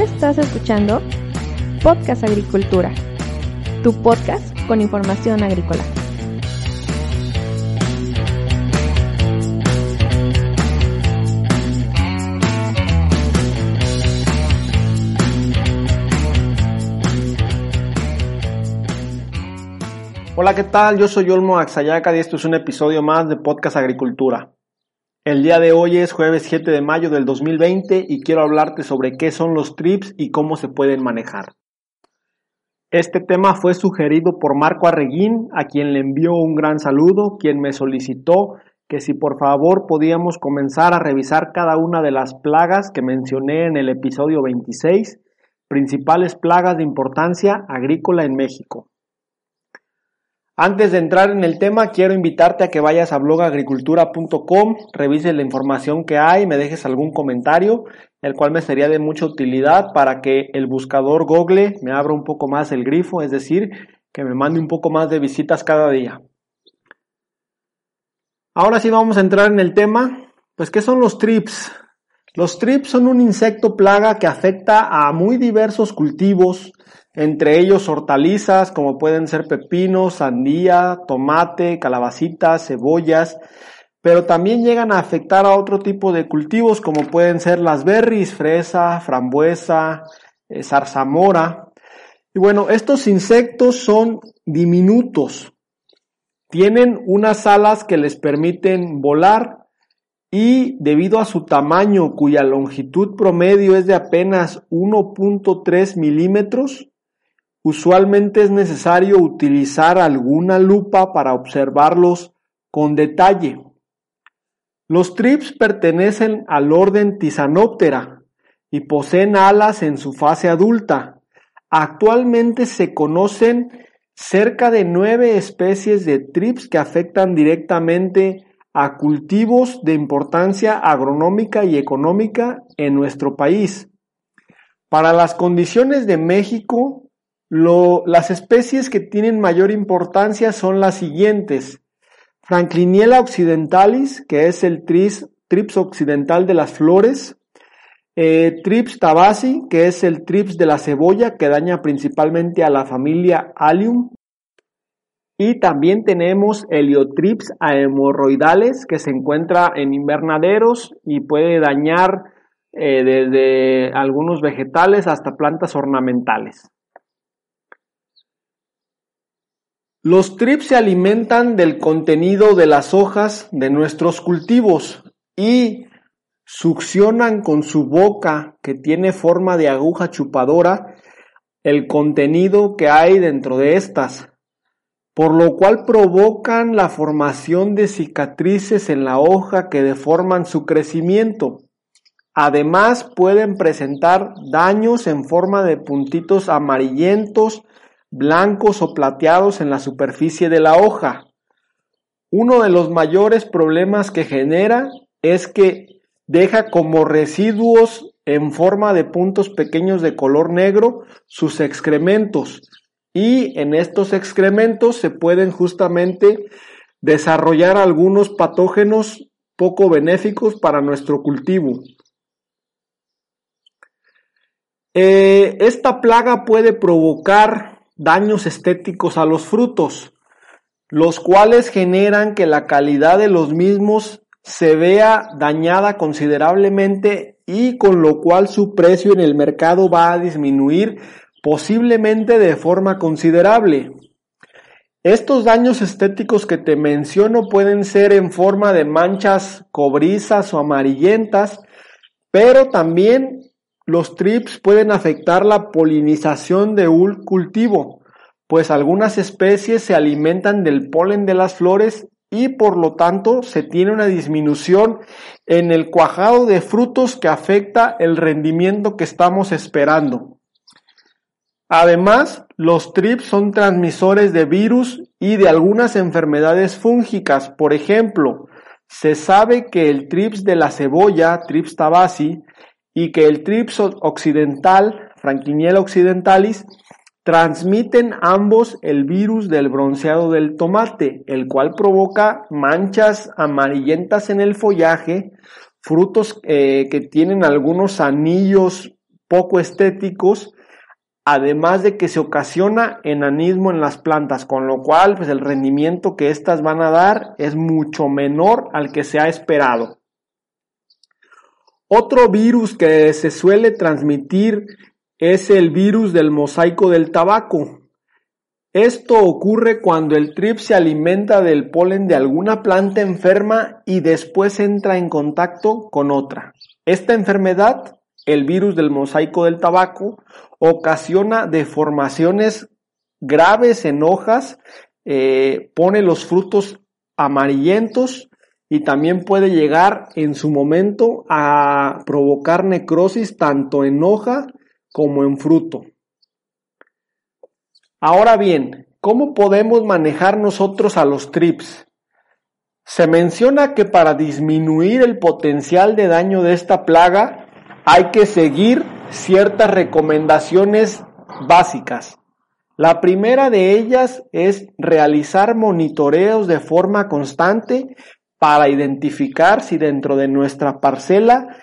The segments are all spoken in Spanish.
Estás escuchando Podcast Agricultura, tu podcast con información agrícola. Hola, ¿qué tal? Yo soy Olmo Axayaca y esto es un episodio más de Podcast Agricultura. El día de hoy es jueves 7 de mayo del 2020 y quiero hablarte sobre qué son los TRIPS y cómo se pueden manejar. Este tema fue sugerido por Marco Arreguín, a quien le envío un gran saludo, quien me solicitó que si por favor podíamos comenzar a revisar cada una de las plagas que mencioné en el episodio 26, principales plagas de importancia agrícola en México. Antes de entrar en el tema, quiero invitarte a que vayas a blogagricultura.com, revises la información que hay, me dejes algún comentario, el cual me sería de mucha utilidad para que el buscador Google me abra un poco más el grifo, es decir, que me mande un poco más de visitas cada día. Ahora sí vamos a entrar en el tema, pues ¿qué son los trips? Los trips son un insecto plaga que afecta a muy diversos cultivos, entre ellos hortalizas como pueden ser pepinos, sandía, tomate, calabacitas, cebollas, pero también llegan a afectar a otro tipo de cultivos como pueden ser las berries, fresa, frambuesa, eh, zarzamora. Y bueno, estos insectos son diminutos, tienen unas alas que les permiten volar y debido a su tamaño cuya longitud promedio es de apenas 1.3 milímetros, Usualmente es necesario utilizar alguna lupa para observarlos con detalle. Los trips pertenecen al orden Tisanoptera y poseen alas en su fase adulta. Actualmente se conocen cerca de nueve especies de trips que afectan directamente a cultivos de importancia agronómica y económica en nuestro país. Para las condiciones de México, las especies que tienen mayor importancia son las siguientes. Frankliniella occidentalis, que es el trips occidental de las flores. Eh, trips tabasi, que es el trips de la cebolla, que daña principalmente a la familia Allium. Y también tenemos Heliotrips hemorroidales, que se encuentra en invernaderos y puede dañar eh, desde algunos vegetales hasta plantas ornamentales. Los trips se alimentan del contenido de las hojas de nuestros cultivos y succionan con su boca, que tiene forma de aguja chupadora, el contenido que hay dentro de estas, por lo cual provocan la formación de cicatrices en la hoja que deforman su crecimiento. Además pueden presentar daños en forma de puntitos amarillentos blancos o plateados en la superficie de la hoja. Uno de los mayores problemas que genera es que deja como residuos en forma de puntos pequeños de color negro sus excrementos y en estos excrementos se pueden justamente desarrollar algunos patógenos poco benéficos para nuestro cultivo. Eh, esta plaga puede provocar daños estéticos a los frutos, los cuales generan que la calidad de los mismos se vea dañada considerablemente y con lo cual su precio en el mercado va a disminuir posiblemente de forma considerable. Estos daños estéticos que te menciono pueden ser en forma de manchas cobrizas o amarillentas, pero también los trips pueden afectar la polinización de un cultivo, pues algunas especies se alimentan del polen de las flores y por lo tanto se tiene una disminución en el cuajado de frutos que afecta el rendimiento que estamos esperando. Además, los trips son transmisores de virus y de algunas enfermedades fúngicas. Por ejemplo, se sabe que el trips de la cebolla, trips tabasi, y que el trips occidental, Frankliniella occidentalis, transmiten ambos el virus del bronceado del tomate, el cual provoca manchas amarillentas en el follaje, frutos eh, que tienen algunos anillos poco estéticos, además de que se ocasiona enanismo en las plantas, con lo cual pues el rendimiento que éstas van a dar es mucho menor al que se ha esperado. Otro virus que se suele transmitir es el virus del mosaico del tabaco. Esto ocurre cuando el trip se alimenta del polen de alguna planta enferma y después entra en contacto con otra. Esta enfermedad, el virus del mosaico del tabaco, ocasiona deformaciones graves en hojas, eh, pone los frutos amarillentos y también puede llegar en su momento a provocar necrosis tanto en hoja como en fruto. Ahora bien, ¿cómo podemos manejar nosotros a los trips? Se menciona que para disminuir el potencial de daño de esta plaga hay que seguir ciertas recomendaciones básicas. La primera de ellas es realizar monitoreos de forma constante para identificar si dentro de nuestra parcela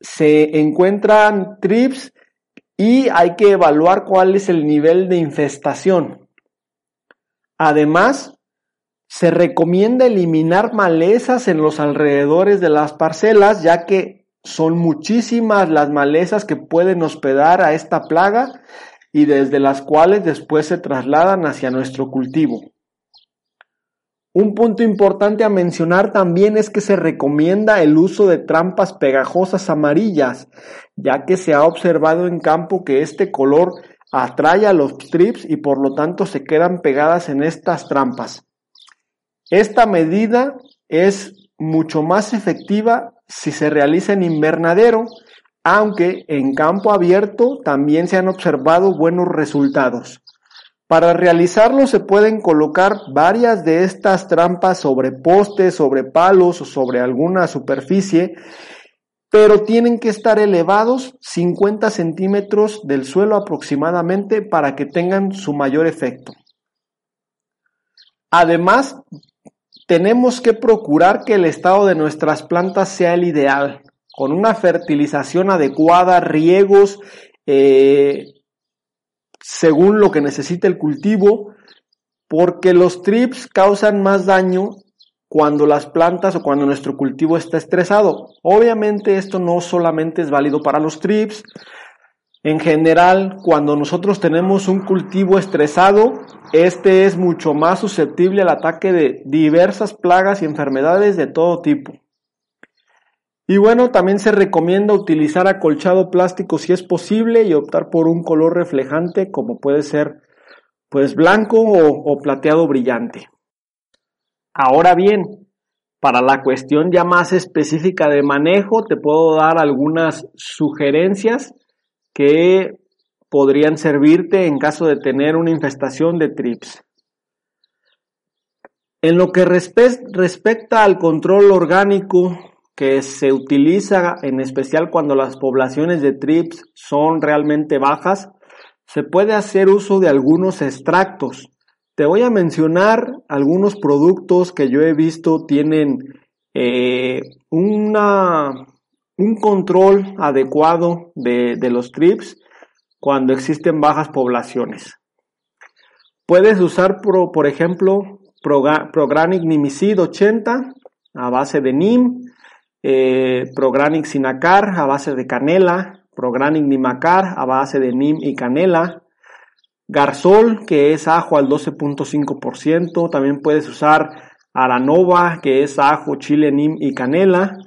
se encuentran trips y hay que evaluar cuál es el nivel de infestación. Además, se recomienda eliminar malezas en los alrededores de las parcelas, ya que son muchísimas las malezas que pueden hospedar a esta plaga y desde las cuales después se trasladan hacia nuestro cultivo. Un punto importante a mencionar también es que se recomienda el uso de trampas pegajosas amarillas, ya que se ha observado en campo que este color atrae a los trips y por lo tanto se quedan pegadas en estas trampas. Esta medida es mucho más efectiva si se realiza en invernadero, aunque en campo abierto también se han observado buenos resultados. Para realizarlo se pueden colocar varias de estas trampas sobre postes, sobre palos o sobre alguna superficie, pero tienen que estar elevados 50 centímetros del suelo aproximadamente para que tengan su mayor efecto. Además, tenemos que procurar que el estado de nuestras plantas sea el ideal, con una fertilización adecuada, riegos, eh, según lo que necesita el cultivo, porque los trips causan más daño cuando las plantas o cuando nuestro cultivo está estresado. Obviamente esto no solamente es válido para los trips. En general, cuando nosotros tenemos un cultivo estresado, este es mucho más susceptible al ataque de diversas plagas y enfermedades de todo tipo. Y bueno, también se recomienda utilizar acolchado plástico si es posible y optar por un color reflejante como puede ser pues blanco o, plateado brillante. Ahora bien, para la cuestión ya más específica de manejo, te puedo dar algunas sugerencias que podrían servirte en caso de tener una infestación de trips. En lo que respecta al control orgánico que se utiliza en especial cuando las poblaciones de trips son realmente bajas, se puede hacer uso de algunos extractos. Te voy a mencionar algunos productos que yo he visto tienen eh, una, un control adecuado de, los trips cuando existen bajas poblaciones. Puedes usar, por, ejemplo, Progranic Nimicid 80 a base de NIM, eh, Progranic Sinacar a base de canela, Progranic Nimacar a base de nim y canela, Garzol, que es ajo al 12.5%, también puedes usar Aranova, que es ajo, chile, nim y canela.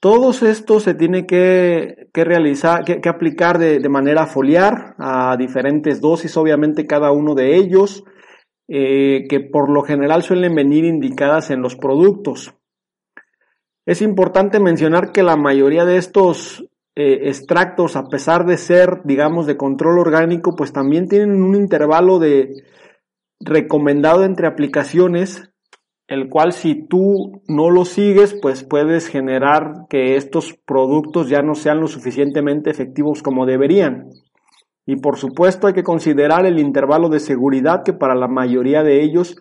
Todos estos se tiene que, realizar, que, aplicar de, manera foliar a diferentes dosis, obviamente cada uno de ellos, eh, que por lo general suelen venir indicadas en los productos. Es importante mencionar que la mayoría de estos eh, extractos, a pesar de ser, digamos, de control orgánico, pues también tienen un intervalo de recomendado entre aplicaciones, el cual si tú no lo sigues, pues puedes generar que estos productos ya no sean lo suficientemente efectivos como deberían. Y por supuesto hay que considerar el intervalo de seguridad que para la mayoría de ellos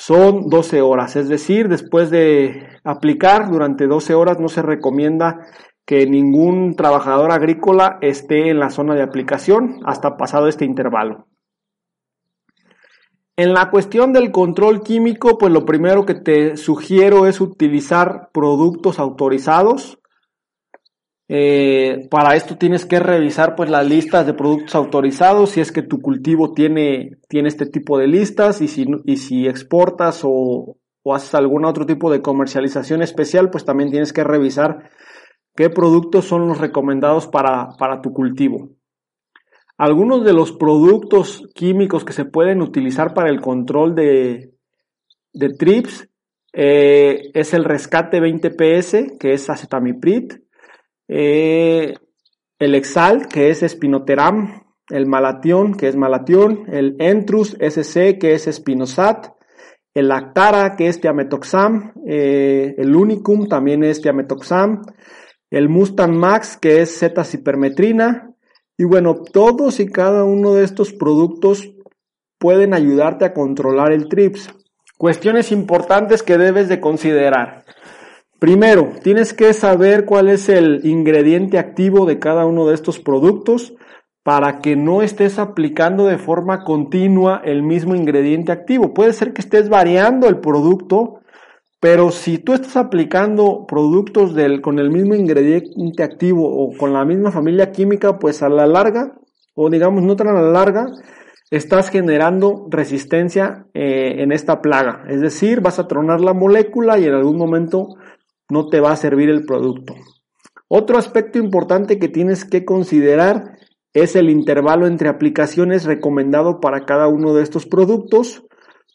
son 12 horas, es decir, después de aplicar durante 12 horas no se recomienda que ningún trabajador agrícola esté en la zona de aplicación hasta pasado este intervalo. En la cuestión del control químico, pues lo primero que te sugiero es utilizar productos autorizados. Eh, para esto tienes que revisar pues las listas de productos autorizados, si es que tu cultivo tiene, tiene este tipo de listas y si, y si exportas o, o haces algún otro tipo de comercialización especial, pues también tienes que revisar qué productos son los recomendados para, para tu cultivo. Algunos de los productos químicos que se pueden utilizar para el control de, TRIPS eh, es el rescate 20PS, que es acetamiprid, eh, el Exalt, que es espinoteram, el malatión, que es malatión, el Entrus SC, que es espinosat, el Lactara, que es tiametoxam, eh, el Unicum también es tiametoxam, el Mustang Max, que es Z-cipermetrina, y bueno, todos y cada uno de estos productos pueden ayudarte a controlar el TRIPS. Cuestiones importantes que debes de considerar. Primero, tienes que saber cuál es el ingrediente activo de cada uno de estos productos para que no estés aplicando de forma continua el mismo ingrediente activo. Puede ser que estés variando el producto pero si tú estás aplicando productos con el mismo ingrediente activo o con la misma familia química, pues a la larga, o digamos no tan a la larga, estás generando resistencia eh, en esta plaga. Es decir, vas a tronar la molécula y en algún momento no te va a servir el producto. Otro aspecto importante que tienes que considerar es el intervalo entre aplicaciones recomendado para cada uno de estos productos.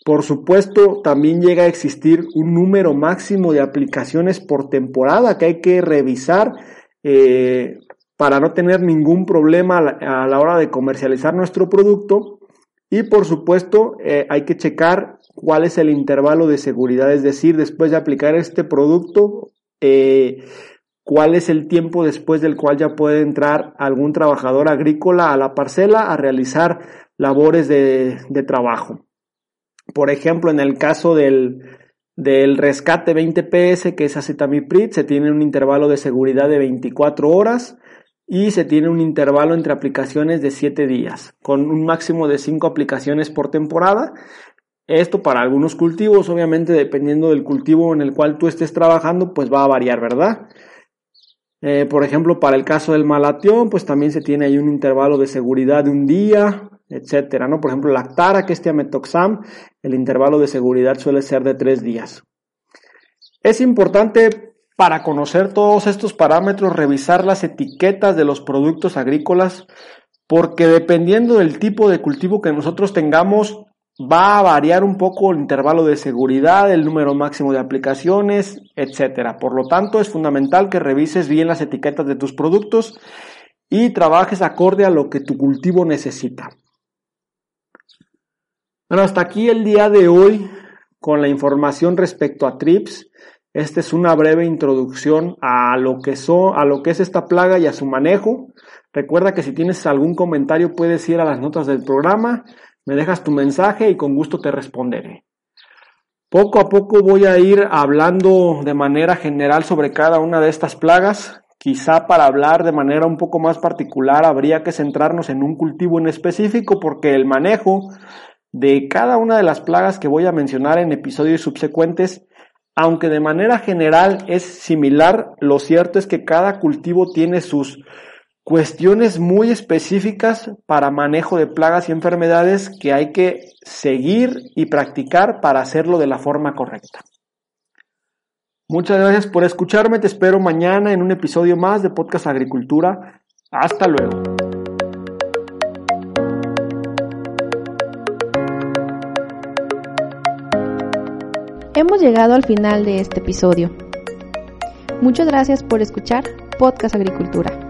Por supuesto, también llega a existir un número máximo de aplicaciones por temporada que hay que revisar eh, para no tener ningún problema a la, hora de comercializar nuestro producto. Y por supuesto, eh, hay que checar cuál es el intervalo de seguridad, es decir, después de aplicar este producto, eh, cuál es el tiempo después del cual ya puede entrar algún trabajador agrícola a la parcela a realizar labores de trabajo. Por ejemplo, en el caso del, rescate 20PS, que es acetamiprid, se tiene un intervalo de seguridad de 24 horas y se tiene un intervalo entre aplicaciones de 7 días, con un máximo de 5 aplicaciones por temporada. Esto para algunos cultivos, obviamente dependiendo del cultivo en el cual tú estés trabajando, pues va a variar, ¿verdad? Eh, por ejemplo, para el caso del malatión, pues también se tiene ahí un intervalo de seguridad de un día, etcétera, ¿no? Por ejemplo, Lactara, que es tiametoxam, el intervalo de seguridad suele ser de tres días. Es importante para conocer todos estos parámetros revisar las etiquetas de los productos agrícolas porque dependiendo del tipo de cultivo que nosotros tengamos va a variar un poco el intervalo de seguridad, el número máximo de aplicaciones, etcétera. Por lo tanto, es fundamental que revises bien las etiquetas de tus productos y trabajes acorde a lo que tu cultivo necesita. Bueno, hasta aquí el día de hoy con la información respecto a TRIPS. Esta es una breve introducción a lo que a lo que es esta plaga y a su manejo. Recuerda que si tienes algún comentario puedes ir a las notas del programa, me dejas tu mensaje y con gusto te responderé. Poco a poco voy a ir hablando de manera general sobre cada una de estas plagas. Quizá para hablar de manera un poco más particular habría que centrarnos en un cultivo en específico porque el manejo de cada una de las plagas que voy a mencionar en episodios subsecuentes, aunque de manera general es similar, lo cierto es que cada cultivo tiene sus cuestiones muy específicas para manejo de plagas y enfermedades que hay que seguir y practicar para hacerlo de la forma correcta. Muchas gracias por escucharme, te espero mañana en un episodio más de Podcast Agricultura. Hasta luego. Hemos llegado al final de este episodio. Muchas gracias por escuchar Podcast Agricultura.